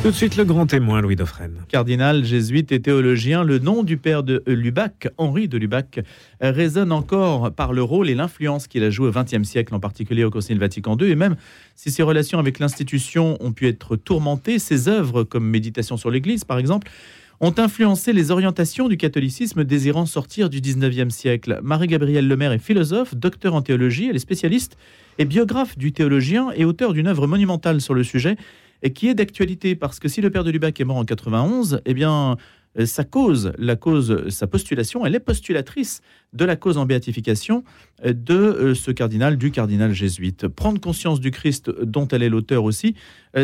Tout de suite, le grand témoin, Louis Dauphren. Cardinal, jésuite et théologien, le nom du père de Lubac, Henri de Lubac, résonne encore par le rôle et l'influence qu'il a joué au XXe siècle, en particulier au Concile Vatican II. Et même si ses relations avec l'institution ont pu être tourmentées, ses œuvres, comme Méditation sur l'Église par exemple, ont influencé les orientations du catholicisme désirant sortir du XIXe siècle. Marie-Gabrielle Lemaire est philosophe, docteur en théologie, elle est spécialiste et biographe du théologien et auteur d'une œuvre monumentale sur le sujet et qui est d'actualité. Parce que si le père de Lubac est mort en 91, eh bien sa cause, la cause, sa postulation, elle est postulatrice de la cause en béatification euh, de euh, ce cardinal, du cardinal jésuite. Prendre conscience du Christ dont elle est l'auteur aussi,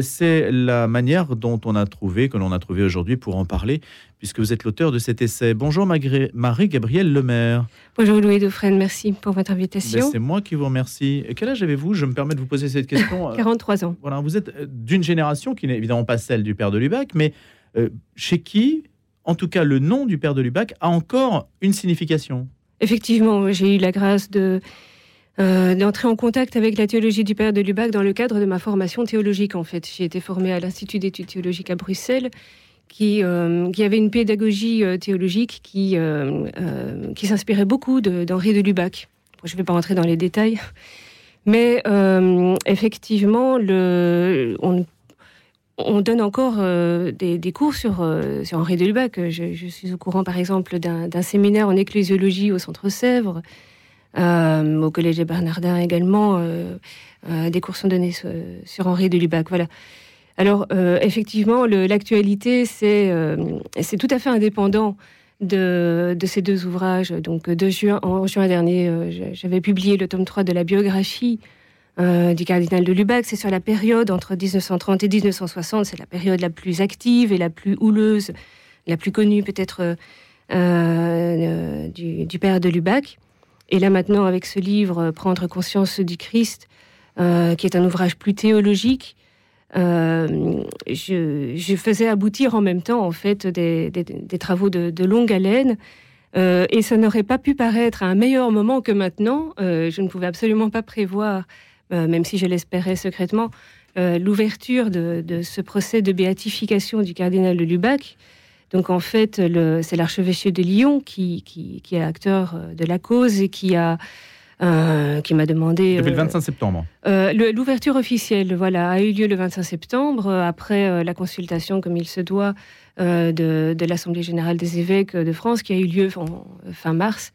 c'est la manière dont on a trouvé, que l'on a trouvé aujourd'hui pour en parler, puisque vous êtes l'auteur de cet essai. Bonjour Marie-Gabrielle Lemaire. Bonjour Louis Dauphren, merci pour votre invitation. Ben, c'est moi qui vous remercie. Quel âge avez-vous? Je me permets de vous poser cette question. 43 ans. Voilà, vous êtes d'une génération qui n'est évidemment pas celle du père de Lubac, mais chez qui en tout cas le nom du père de Lubac, a encore une signification. Effectivement, j'ai eu la grâce de euh, d'entrer en contact avec la théologie du père de Lubac dans le cadre de ma formation théologique. En fait, j'ai été formée à l'Institut d'études théologiques à Bruxelles, qui, euh, qui avait une pédagogie euh, théologique qui, qui s'inspirait beaucoup d'Henri de, Lubac. je ne vais pas rentrer dans les détails, mais effectivement, le, on on donne encore euh, des, cours sur, euh, sur Henri de Lubac. Je, suis au courant, par exemple, d'un séminaire en ecclésiologie au Centre Sèvres, euh, au Collège des Bernardins également. des cours sont donnés sur, Henri de Lubac. Voilà. Alors, effectivement, l'actualité, c'est tout à fait indépendant de, ces deux ouvrages. Donc, de juin, en juin dernier, j'avais publié le tome 3 de la biographie euh, du cardinal de Lubac. C'est sur la période entre 1930 et 1960. C'est la période la plus active et la plus houleuse, la plus connue peut-être euh, euh, du, père de Lubac. Et là maintenant, avec ce livre, Prendre conscience du Christ, qui est un ouvrage plus théologique, je, faisais aboutir en même temps en fait des, travaux de, longue haleine. et ça n'aurait pas pu paraître à un meilleur moment que maintenant. je ne pouvais absolument pas prévoir même si je l'espérais secrètement, euh, l'ouverture de, ce procès de béatification du cardinal de Lubac. Donc en fait, c'est l'archevêché de Lyon qui, qui, est acteur euh, de la cause et qui a qui m'a demandé. Depuis le 25 septembre. L'ouverture officielle, voilà, a eu lieu le 25 septembre après la consultation, comme il se doit, de, de l'Assemblée générale des évêques de France, qui a eu lieu en, fin mars.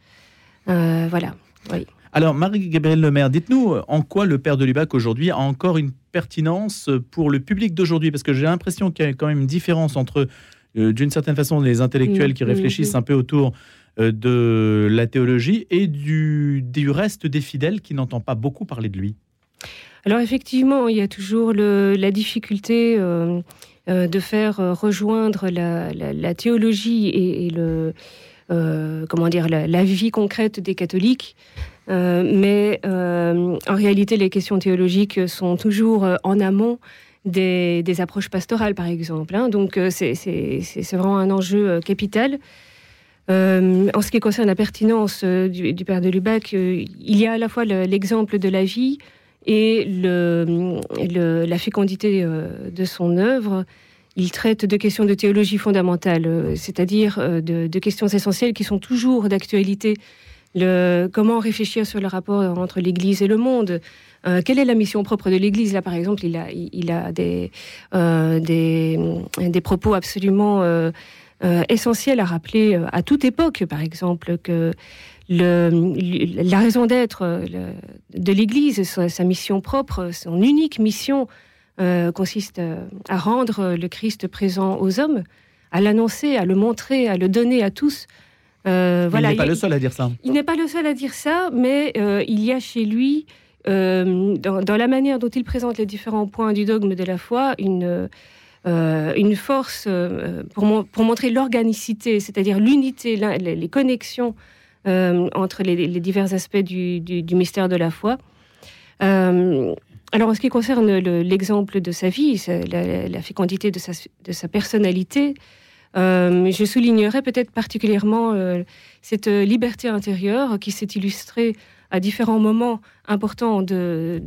voilà. Oui. Alors, Marie-Gabrielle Lemaire, dites-nous euh, en quoi le père de Lubac aujourd'hui a encore une pertinence pour le public d'aujourd'hui? Parce que j'ai l'impression qu'il y a quand même une différence entre, euh, d'une certaine façon, les intellectuels qui réfléchissent un peu autour euh, de la théologie et du, du reste des fidèles qui n'entendent pas beaucoup parler de lui. Alors, effectivement, il y a toujours la difficulté. de faire rejoindre la, théologie et, le, comment dire, la, vie concrète des catholiques euh, mais euh, en réalité, les questions théologiques sont toujours euh, en amont des, approches pastorales, par exemple. Hein. Donc, c'est vraiment un enjeu capital. en ce qui concerne la pertinence du, père de Lubac, il y a à la fois l'exemple de la vie et le, la fécondité de son œuvre. Il traite de questions de théologie fondamentale, c'est-à-dire de, questions essentielles qui sont toujours d'actualité. Comment réfléchir sur le rapport entre l'Église et le monde? Euh, quelle est la mission propre de l'Église? Là, par exemple, il a, a des, euh, des, propos absolument euh, essentiels à rappeler à toute époque, par exemple, que la raison d'être de l'Église, sa, mission propre, son unique mission, consiste à rendre le Christ présent aux hommes, à l'annoncer, à le montrer, à le donner à tous. Euh, il n'est pas le seul à dire ça. Il n'est pas le seul à dire ça, mais euh, il y a chez lui, euh, dans, la manière dont il présente les différents points du dogme de la foi, une, une force pour, pour, montrer l'organicité, c'est-à-dire l'unité, les, connexions entre les, divers aspects du, du, mystère de la foi. Alors, en ce qui concerne l'exemple de sa vie, la, fécondité de sa, personnalité, euh, je soulignerai peut-être particulièrement euh, cette liberté intérieure qui s'est illustrée à différents moments importants de,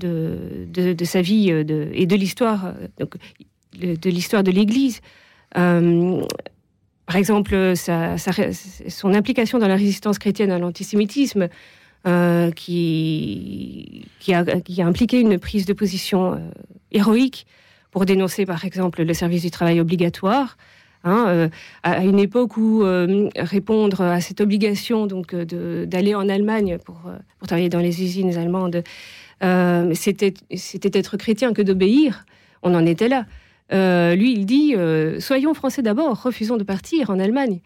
sa vie euh, et de l'histoire de l'Église. par exemple, son implication dans la résistance chrétienne à l'antisémitisme, qui, qui, a, impliqué une prise de position héroïque pour dénoncer, par exemple, le service du travail obligatoire. Hein, euh, à une époque où euh, répondre à cette obligation donc euh, d'aller en Allemagne pour, travailler dans les usines allemandes, c'était être chrétien que d'obéir. On en était là. lui, il dit soyons français d'abord, refusons de partir en Allemagne.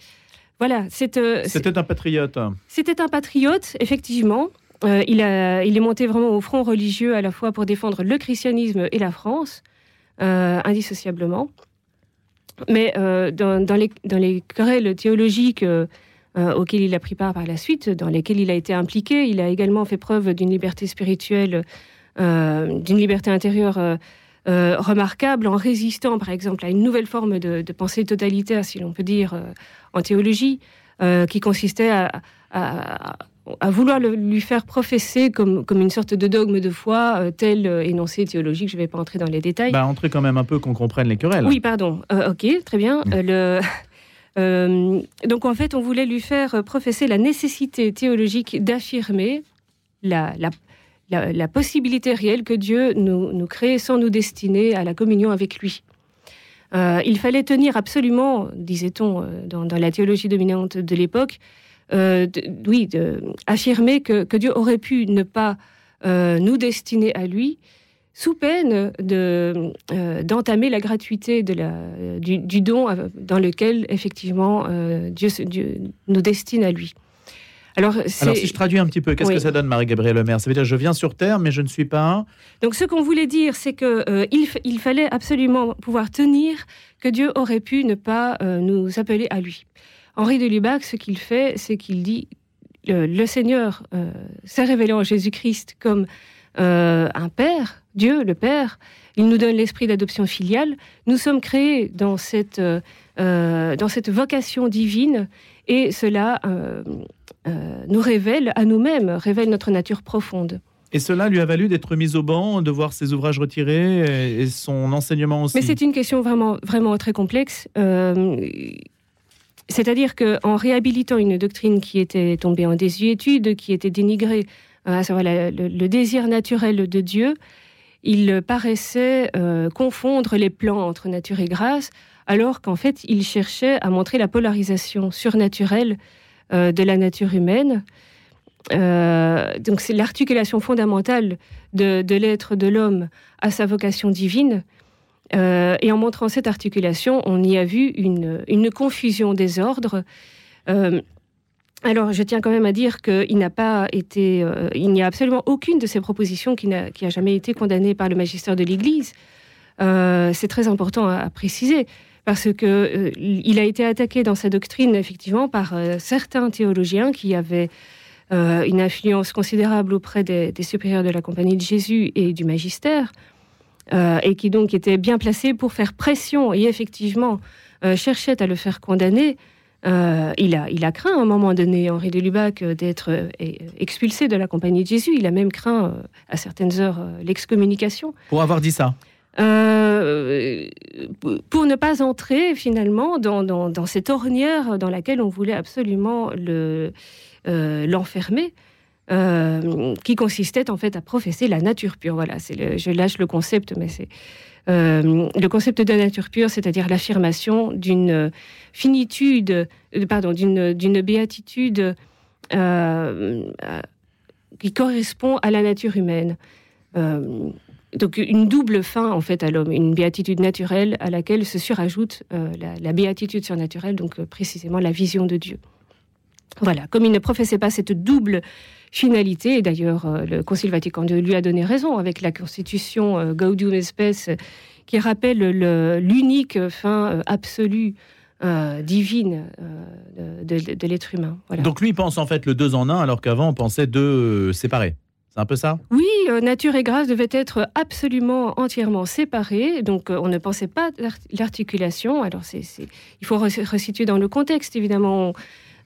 Voilà, c'était un patriote. C'était un patriote, effectivement. il, a, il est monté vraiment au front religieux à la fois pour défendre le christianisme et la France. Euh, indissociablement. Mais euh, dans, les, dans, les, querelles théologiques euh, auxquelles il a pris part par la suite, dans lesquelles il a été impliqué, il a également fait preuve d'une liberté spirituelle, d'une liberté intérieure remarquable en résistant, par exemple, à une nouvelle forme de, pensée totalitaire, si l'on peut dire, en théologie, qui consistait à, à vouloir lui faire professer comme, comme une sorte de dogme de foi, euh, tel euh, énoncé théologique, je ne vais pas entrer dans les détails. Bah, entrer quand même un peu qu'on comprenne les querelles. Oui, pardon. Euh, ok, très bien. Mm. le, donc en fait, on voulait lui faire professer la nécessité théologique d'affirmer la, la, la, possibilité réelle que Dieu nous, crée sans nous destiner à la communion avec lui. il fallait tenir absolument, disait-on dans, dans, la théologie dominante de l'époque, euh, oui, affirmer que, Dieu aurait pu ne pas euh, nous destiner à lui, sous peine de, euh, d'entamer la gratuité du, don dans lequel, effectivement, Dieu, nous destine à lui. Alors, si je traduis un petit peu, qu'est-ce que ça donne, Marie-Gabrielle Lemaire? Ça veut dire je viens sur Terre, mais je ne suis pas un. Donc, ce qu'on voulait dire, c'est que il, il, fallait absolument pouvoir tenir que Dieu aurait pu ne pas nous appeler à lui. Henri de Lubac, ce qu'il fait, c'est qu'il dit le, Seigneur euh, s'est révélé en Jésus-Christ comme euh, un Père, Dieu, le Père. Il nous donne l'esprit d'adoption filiale. Nous sommes créés dans cette, euh, dans cette vocation divine et cela nous révèle à nous-mêmes, révèle notre nature profonde. Et cela lui a valu d'être mis au banc, de voir ses ouvrages retirés et son enseignement aussi. Mais c'est une question vraiment, vraiment très complexe. C'est-à-dire qu'en réhabilitant une doctrine qui était tombée en désuétude, qui était dénigrée, euh, à savoir le, désir naturel de Dieu, il paraissait euh, confondre les plans entre nature et grâce, alors qu'en fait, il cherchait à montrer la polarisation surnaturelle euh, de la nature humaine. donc c'est l'articulation fondamentale de, de l'être de l'homme à sa vocation divine euh, et en montrant cette articulation, on y a vu une, confusion des ordres. Euh, alors, je tiens quand même à dire qu'il n'a pas été, euh, il n'y a absolument aucune de ces propositions qui n'a, a jamais été condamnée par le magistère de l'Église. c'est très important à, préciser parce que il a été attaqué dans sa doctrine effectivement par certains théologiens qui avaient une influence considérable auprès des, supérieurs de la Compagnie de Jésus et du magistère. Euh, et qui donc était bien placé pour faire pression et effectivement euh, cherchait à le faire condamner. Euh, il, a, il a craint à un moment donné, Henri de Lubac, d'être expulsé de la Compagnie de Jésus. Il a même craint à certaines heures l'excommunication. Pour avoir dit ça pour ne pas entrer finalement dans, cette ornière dans laquelle on voulait absolument l'enfermer. Euh, qui consistait en fait à professer la nature pure. Voilà, je lâche le concept, mais c'est euh, le concept de nature pure, c'est-à-dire l'affirmation d'une finitude, euh, pardon, d'une béatitude qui correspond à la nature humaine. Donc une double fin en fait à l'homme, une béatitude naturelle à laquelle se surajoute la, la, béatitude surnaturelle, donc précisément la vision de Dieu. Voilà, comme il ne professait pas cette double finalité. Et d'ailleurs, euh, le Concile Vatican II lui a donné raison avec la constitution euh, Gaudium Spes qui rappelle l'unique fin euh, absolue divine de, l'être humain. Donc lui pense en fait le deux en un alors qu'avant on pensait deux séparés. Un peu ça? Oui, nature et grâce devaient être absolument entièrement séparés. Donc on ne pensait pas l'articulation. Alors il faut resituer dans le contexte évidemment.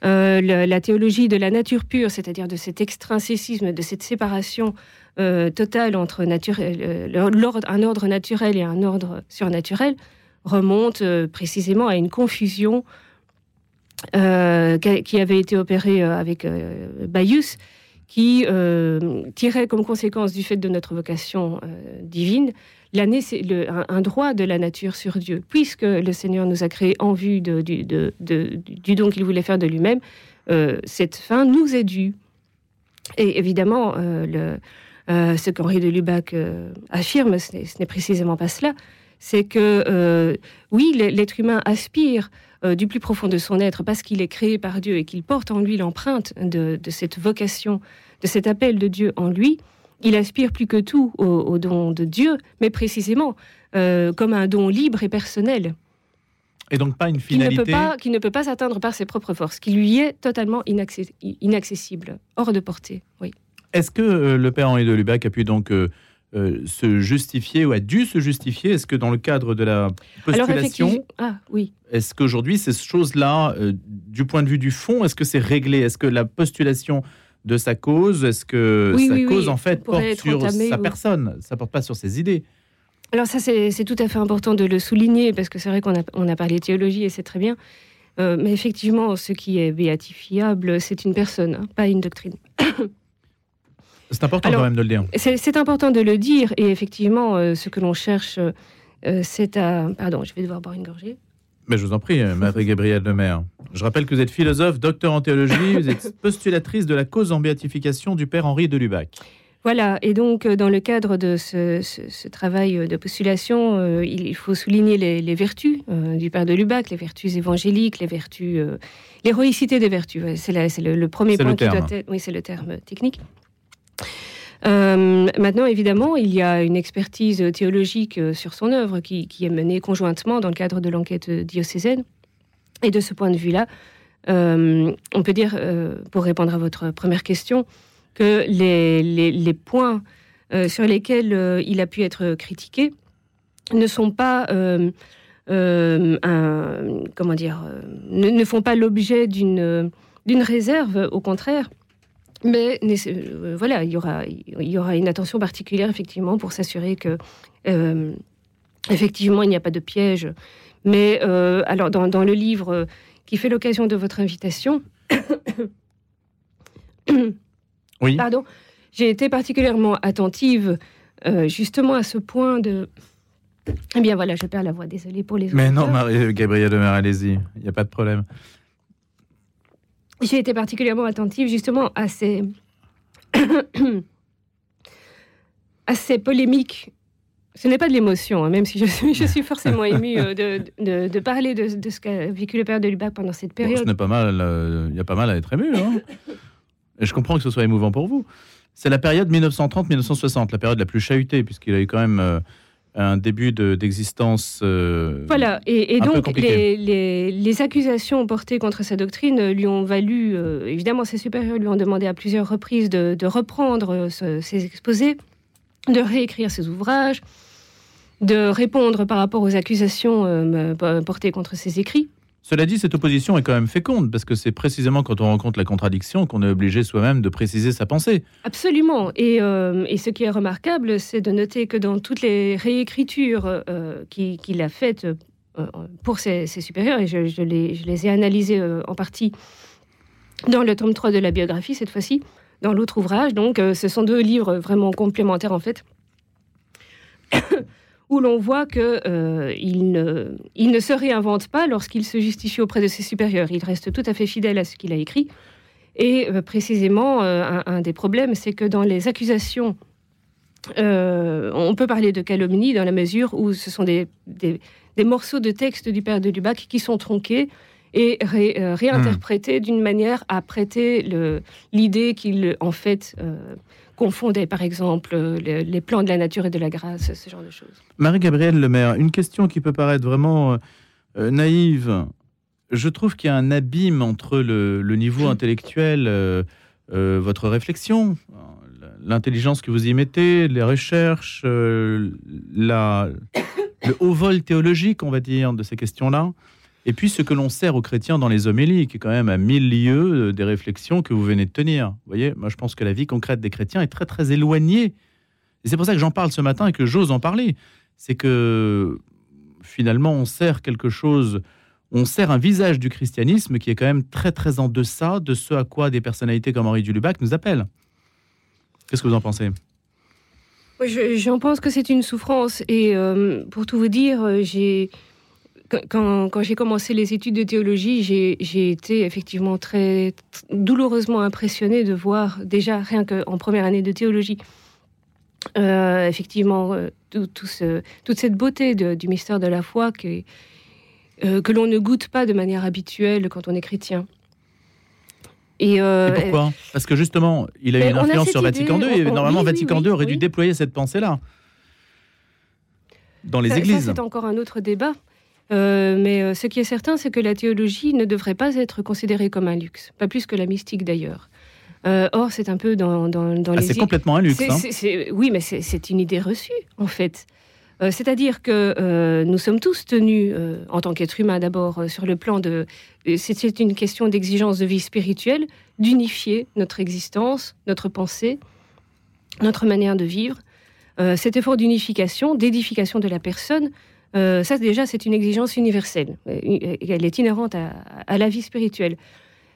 la, théologie de la nature pure, c'est-à-dire de cet extrinsécisme, de cette séparation totale entre un ordre naturel et un ordre surnaturel, remonte précisément à une confusion qui avait été opérée avec Bayus qui euh, tirait comme conséquence du fait de notre vocation euh, divine un, droit de la nature sur Dieu. Puisque le Seigneur nous a créés en vue du, don qu'il voulait faire de lui-même, euh, cette fin nous est due. Et évidemment, ce qu'Henri de Lubac affirme, ce n'est précisément pas cela. C'est que, oui, l'être humain aspire du plus profond de son être parce qu'il est créé par Dieu et qu'il porte en lui l'empreinte de, cette vocation de cet appel de Dieu en lui, il aspire plus que tout au, don de Dieu, mais précisément euh, comme un don libre et personnel. Et donc pas une finalité. Qui ne peut pas, s'atteindre par ses propres forces, qui lui est totalement inaccessible, hors de portée. Oui. Est-ce que euh, le père Henri de Lubac a pu donc euh, se justifier ou a dû se justifier Est-ce que dans le cadre de la postulation, ah, oui. est-ce qu'aujourd'hui ces choses-là, du point de vue du fond, est-ce que c'est réglé? Est-ce que la postulation de sa cause Est-ce que sa cause, en fait, porte sur sa personne? Ça porte pas sur ses idées Alors ça, c'est tout à fait important de le souligner, parce que c'est vrai qu'on a, on a parlé théologie, et c'est très bien. Euh, mais effectivement, ce qui est béatifiable, c'est une personne, hein, pas une doctrine. C'est important quand même de le dire. C'est important de le dire, et effectivement, euh, ce que l'on cherche, euh, c'est à... Pardon, je vais devoir boire une gorgée. Mais je vous en prie, Marie-Gabrielle Lemaire. Je rappelle que vous êtes philosophe, docteur en théologie, vous êtes postulatrice de la cause en béatification du père Henri de Lubac. Voilà, et donc euh, dans le cadre de ce, travail de postulation, euh, il faut souligner les, vertus euh, du père de Lubac, les vertus évangéliques, les vertus, l'héroïcité des vertus. c'est le, premier point qui doit être. Oui, c'est le terme technique. Euh, maintenant, évidemment, il y a une expertise théologique euh, sur son œuvre qui, est menée conjointement dans le cadre de l'enquête diocésaine. Et de ce point de vue-là, euh, on peut dire, pour répondre à votre première question, que les, points sur lesquels il a pu être critiqué ne sont pas, comment dire, ne font pas l'objet d'une réserve, au contraire. Mais euh, voilà, il y, aura, il y aura une attention particulière, effectivement, pour s'assurer que, euh, effectivement, il n'y a pas de piège. Mais, euh, alors, dans, dans, le livre qui fait l'occasion de votre invitation, oui. pardon, j'ai été particulièrement attentive, justement, à ce point de. Eh bien, voilà, je perds la voix, désolée pour les Mais non, Marie, Gabrielle Demer, allez-y, il n'y a pas de problème j'ai été particulièrement attentive justement à ces, à ces polémiques. Ce n'est pas de l'émotion, hein, même si je suis, je suis forcément émue euh, de, de, parler de, de ce qu'a vécu le père de Lubac pendant cette période. ce n'est pas mal, euh, il y a pas mal à être ému. Hein. Et je comprends que ce soit émouvant pour vous. C'est la période 1930-1960, la période la plus chahutée, puisqu'il a eu quand même euh, un début d'existence. Euh, voilà, et, donc les, accusations portées contre sa doctrine lui ont valu, euh, évidemment, ses supérieurs lui ont demandé à plusieurs reprises de, reprendre ses exposés, de réécrire ses ouvrages, de répondre par rapport aux accusations euh, portées contre ses écrits. Cela dit, cette opposition est quand même féconde, parce que c'est précisément quand on rencontre la contradiction qu'on est obligé soi-même de préciser sa pensée. Absolument. Et, euh, ce qui est remarquable, c'est de noter que dans toutes les réécritures euh, qu'il a faites euh, pour ses, supérieurs, et je, les, ai analysées en partie dans le tome 3 de la biographie, cette fois-ci, dans l'autre ouvrage, donc ce sont deux livres vraiment complémentaires en fait où l'on voit qu'il euh, ne, il ne se réinvente pas lorsqu'il se justifie auprès de ses supérieurs. Il reste tout à fait fidèle à ce qu'il a écrit. Et euh, précisément, euh, un, des problèmes, c'est que dans les accusations, on peut parler de calomnie dans la mesure où ce sont des, des, morceaux de texte du père de Lubac qui sont tronqués et réinterprétés hmm. d'une manière à prêter l'idée qu'il, en fait, confondait, par exemple, les, plans de la nature et de la grâce, ce genre de choses. Marie-Gabrielle Lemaire, une question qui peut paraître vraiment euh, naïve. Je trouve qu'il y a un abîme entre le, niveau intellectuel, euh, euh, votre réflexion, l'intelligence que vous y mettez, les recherches, la, le haut vol théologique, on va dire, de ces questions-là, Et puis ce que l'on sert aux chrétiens dans les homélies, qui est quand même à mille lieues des réflexions que vous venez de tenir. Vous voyez, moi je pense que la vie concrète des chrétiens est très très éloignée. Et c'est pour ça que j'en parle ce matin et que j'ose en parler. C'est que finalement on sert quelque chose, on sert un visage du christianisme qui est quand même très très en deçà de ce à quoi des personnalités comme Henri Dulubac nous appellent. Qu'est-ce que vous en pensez? J'en pense que c'est une souffrance. Et euh, pour tout vous dire, euh, j'ai quand, j'ai commencé les études de théologie, j'ai été effectivement très douloureusement impressionnée de voir déjà rien qu'en première année de théologie, euh, effectivement, tout, toute cette beauté du mystère de la foi que, que l'on ne goûte pas de manière habituelle quand on est chrétien. Euh, et, pourquoi? Parce que justement, il a eu une influence sur Vatican II et normalement Vatican II aurait dû déployer cette pensée-là dans les églises. c'est encore un autre débat. Euh, mais euh, ce qui est certain, c'est que la théologie ne devrait pas être considérée comme un luxe, pas plus que la mystique d'ailleurs. or, c'est un peu dans, dans, dans ah, C'est complètement un luxe. Hein. oui, mais c'est une idée reçue, en fait. Euh, c'est-à-dire que euh, nous sommes tous tenus, euh, en tant qu'êtres humains d'abord, sur le plan de... C'est une question d'exigence de vie spirituelle, d'unifier notre existence, notre pensée, notre manière de vivre. cet effort d'unification, d'édification de la personne, ça déjà c'est une exigence universelle. Elle est inhérente à, la vie spirituelle.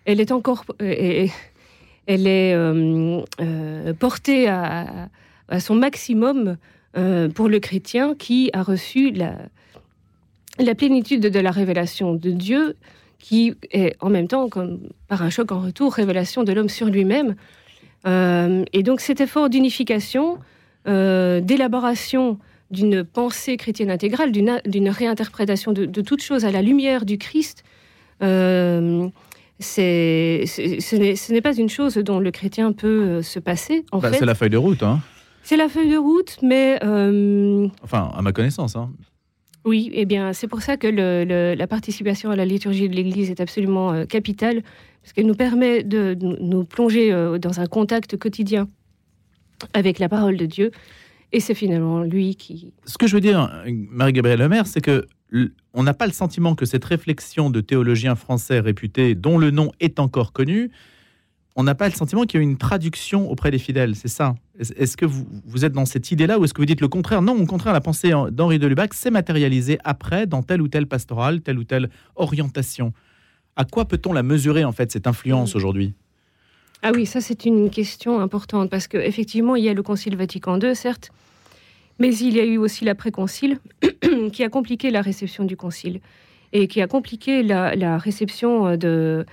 Elle est encore... elle est portée à, son maximum euh, pour le chrétien qui a reçu la, plénitude de la révélation de Dieu, qui est en même temps, par un choc en retour, révélation de l'homme sur lui-même. Euh, et donc cet effort d'unification, euh, d'élaboration d'une pensée chrétienne intégrale, d'une réinterprétation de, de toute chose à la lumière du Christ, ce n'est pas une chose dont le chrétien peut se passer. En bah, C'est la feuille de route. Hein. C'est la feuille de route, mais... Euh, enfin, à ma connaissance. Hein. Oui, eh bien, c'est pour ça que la participation à la liturgie de l'Église est absolument euh, capitale, parce qu'elle nous permet de, nous plonger euh, dans un contact quotidien avec la parole de Dieu. Et c'est finalement lui qui... Ce que je veux dire, Marie-Gabrielle Lemaire, c'est que on n'a pas le sentiment que cette réflexion de théologiens français réputés, dont le nom est encore connu, on n'a pas le sentiment qu'il y a une traduction auprès des fidèles, c'est ça. Est-ce que vous, vous, êtes dans cette idée-là ou est-ce que vous dites le contraire? Non, au contraire, la pensée d'Henri de Lubac s'est matérialisée après dans telle ou telle pastorale, telle ou telle orientation. À quoi peut-on la mesurer en fait, cette influence aujourd'hui? Ah oui, ça c'est une question importante parce qu'effectivement, il y a le Concile Vatican II, certes, mais il y a eu aussi l'après-concile qui a compliqué la réception du concile et qui a compliqué la réception de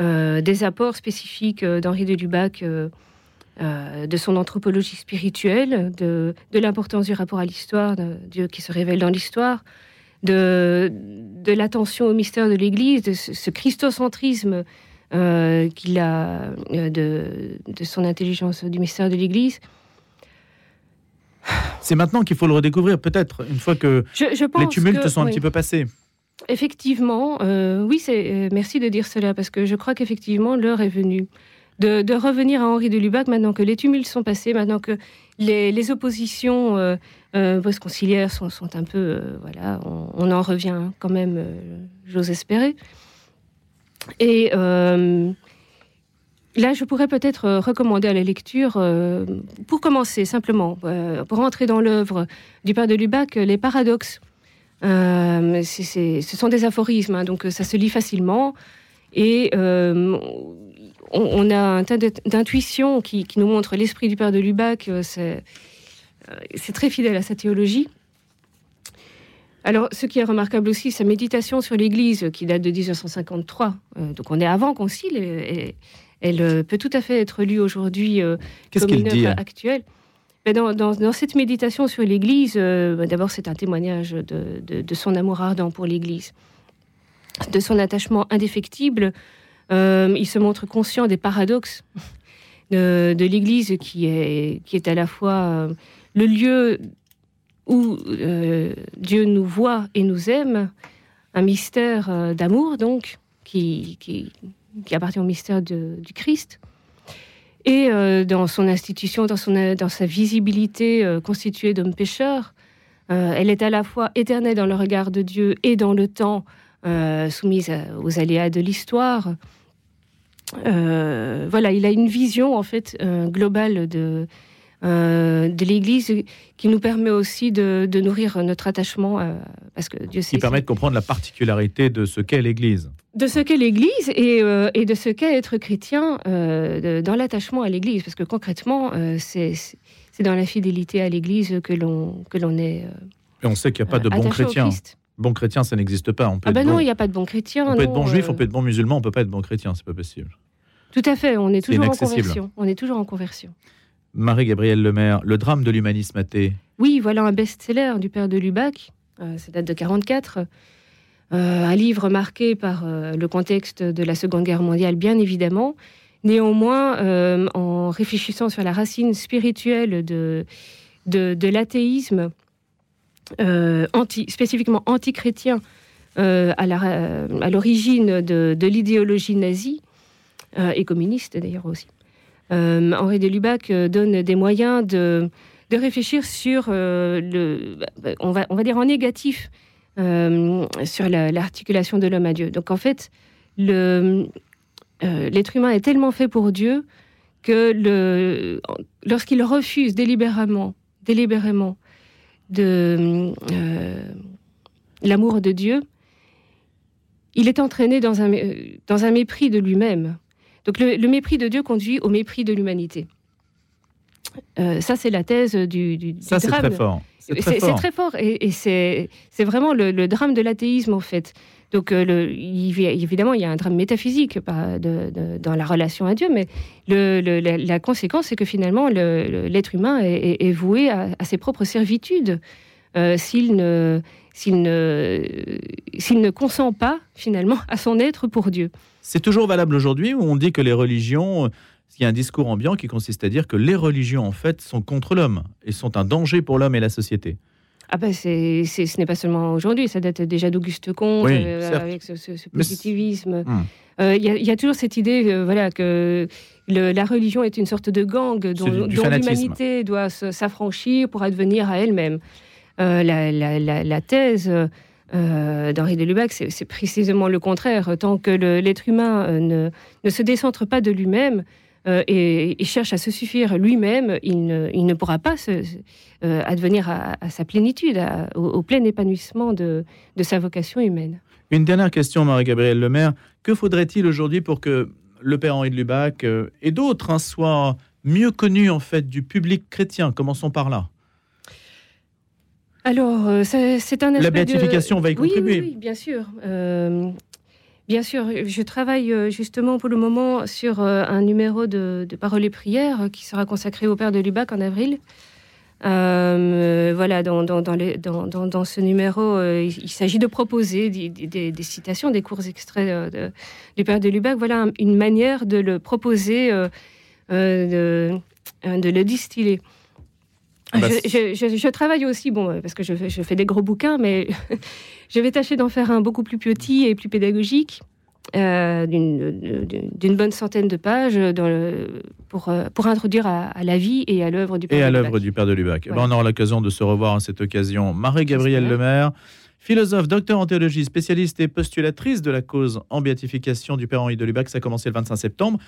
euh, des apports spécifiques euh, d'Henri de Lubac, euh, de son anthropologie spirituelle, de, l'importance du rapport à l'histoire, de Dieu qui se révèle dans l'histoire, de, l'attention au mystère de l'Église, de ce, christocentrisme qu'il a, de, son intelligence du mystère de l'Église. C'est maintenant qu'il faut le redécouvrir, peut-être, une fois que les tumultes sont un petit peu passés. Effectivement, euh, oui, c'est euh, merci de dire cela parce que je crois qu'effectivement l'heure est venue de, revenir à Henri de Lubac maintenant que les tumultes sont passés, maintenant que les, oppositions euh, euh post-conciliaires sont, un peu, voilà, on, en revient quand même, j'ose espérer. Et là, je pourrais peut-être recommander à la lecture, pour commencer simplement, pour entrer dans l'œuvre du père de Lubac, les paradoxes euh, ce sont des aphorismes, hein, donc euh, ça se lit facilement. Et euh, on, a un tas d'intuitions qui, nous montrent l'esprit du père de Lubac. C'est très fidèle à sa théologie. Alors, ce qui est remarquable aussi, sa méditation sur l'Église, qui date de 1953. donc, on est avant Concile. Et, elle peut tout à fait être lue aujourd'hui comme une œuvre actuelle. Dans, cette méditation sur l'Église, euh, bah, d'abord c'est un témoignage de, son amour ardent pour l'Église, de son attachement indéfectible. Euh, il se montre conscient des paradoxes de, l'Église qui est, qui est à la fois euh, le lieu où Dieu nous voit et nous aime, un mystère d'amour donc, qui, qui, appartient au mystère du Christ et euh, dans son institution, dans, son, dans sa visibilité euh, constituée d'hommes pécheurs. Euh, elle est à la fois éternelle dans le regard de Dieu et dans le temps soumise aux aléas de l'histoire. voilà, il a une vision en fait globale de, euh, de l'Église qui nous permet aussi de, nourrir notre attachement, euh, parce que Dieu sait. Qui permet de comprendre la particularité de ce qu'est l'Église. De ce qu'est l'Église et, euh, et, de ce qu'est être chrétien dans l'attachement à l'Église, parce que concrètement, c'est dans la fidélité à l'Église que l'on que l'on est. et on sait qu'il n'y a pas de bons chrétiens. Bon chrétien, ça n'existe pas. On peut ah ben non, il n'y a pas de bons chrétiens. On peut être bon juif, on peut être bon musulman, on peut pas être bon chrétien, c'est pas possible. Tout à fait, on est toujours en conversion. On est toujours en conversion. Marie-Gabrielle Lemaire, Le drame de l'humanisme athée. Oui, voilà un best-seller du père de Lubac, euh, ça date de 44. Euh, un livre marqué par euh, le contexte de la Seconde Guerre mondiale, bien évidemment. Néanmoins, en réfléchissant sur la racine spirituelle de, de, l'athéisme, anti, spécifiquement anti-chrétien, à l'origine de, de l'idéologie nazie, et communiste d'ailleurs aussi. Euh, Henri de Lubac euh, donne des moyens de, de réfléchir sur euh, le, bah, on va, on va dire en négatif, sur l'articulation de l'homme à Dieu. Donc en fait, l'être humain est tellement fait pour Dieu que lorsqu'il refuse délibérément, délibérément de l'amour de Dieu, il est entraîné dans un, dans un mépris de lui-même. Donc le, mépris de Dieu conduit au mépris de l'humanité. Euh, ça, c'est la thèse du, du, ça, c'est très fort. C'est très, fort. Et, c'est vraiment le, drame de l'athéisme, en fait. Donc, euh, le, évidemment, il y a un drame métaphysique dans la relation à Dieu, mais la, conséquence, c'est que finalement, l'être humain est, voué à, ses propres servitudes euh, s'il ne, ne, ne consent pas, finalement, à son être pour Dieu. C'est toujours valable aujourd'hui où on dit que les religions, euh, il y a un discours ambiant qui consiste à dire que les religions, en fait, sont contre l'homme et sont un danger pour l'homme et la société. Ah ben c'est, ce n'est pas seulement aujourd'hui, ça date déjà d'Auguste Comte euh, avec ce, positivisme. Hmm. Euh, il y, a toujours cette idée, voilà, que la religion est une sorte de gang dont, l'humanité doit s'affranchir pour advenir à elle-même. La, la, thèse euh, d'Henri de Lubac, c'est précisément le contraire. Tant que l'être humain euh, ne, se décentre pas de lui-même euh, et, cherche à se suffire lui-même, il ne, pourra pas advenir à, sa plénitude, au, plein épanouissement de, sa vocation humaine. Une dernière question, Marie-Gabrielle Lemaire. Que faudrait-il aujourd'hui pour que le père Henri de Lubac et d'autres hein, soient mieux connus en fait du public chrétien? Commençons par là. Alors, euh, c'est un aspect La béatification va y contribuer. Oui, bien sûr. Euh, bien sûr, je travaille euh, justement pour le moment sur un numéro de, de Paroles et prières qui sera consacré au Père de Lubac en avril. voilà, dans, dans, dans, ce numéro, il, s'agit de proposer des, citations, des courts extraits du Père de Lubac. Voilà une manière de le proposer, de, de le distiller. Ah bah, je, travaille aussi, bon, parce que je, fais des gros bouquins, mais je vais tâcher d'en faire un beaucoup plus petit et plus pédagogique, euh, d'une bonne centaine de pages dans pour, euh, pour introduire à, la vie et à l'œuvre du Père et à l'œuvre du Père de Lubac. Eh ben, on aura l'occasion de se revoir à cette occasion. Marie-Gabrielle Lemaire, philosophe, docteur en théologie, spécialiste et postulatrice de la cause en béatification du Père Henri de Lubac. Ça a commencé le 25 septembre.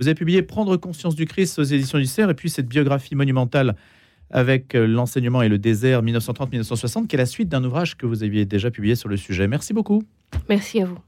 Vous avez publié Prendre conscience du Christ aux éditions du CERF et puis cette biographie monumentale avec euh, l'enseignement et le désert 1930-1960, qui est la suite d'un ouvrage que vous aviez déjà publié sur le sujet. Merci beaucoup. Merci à vous.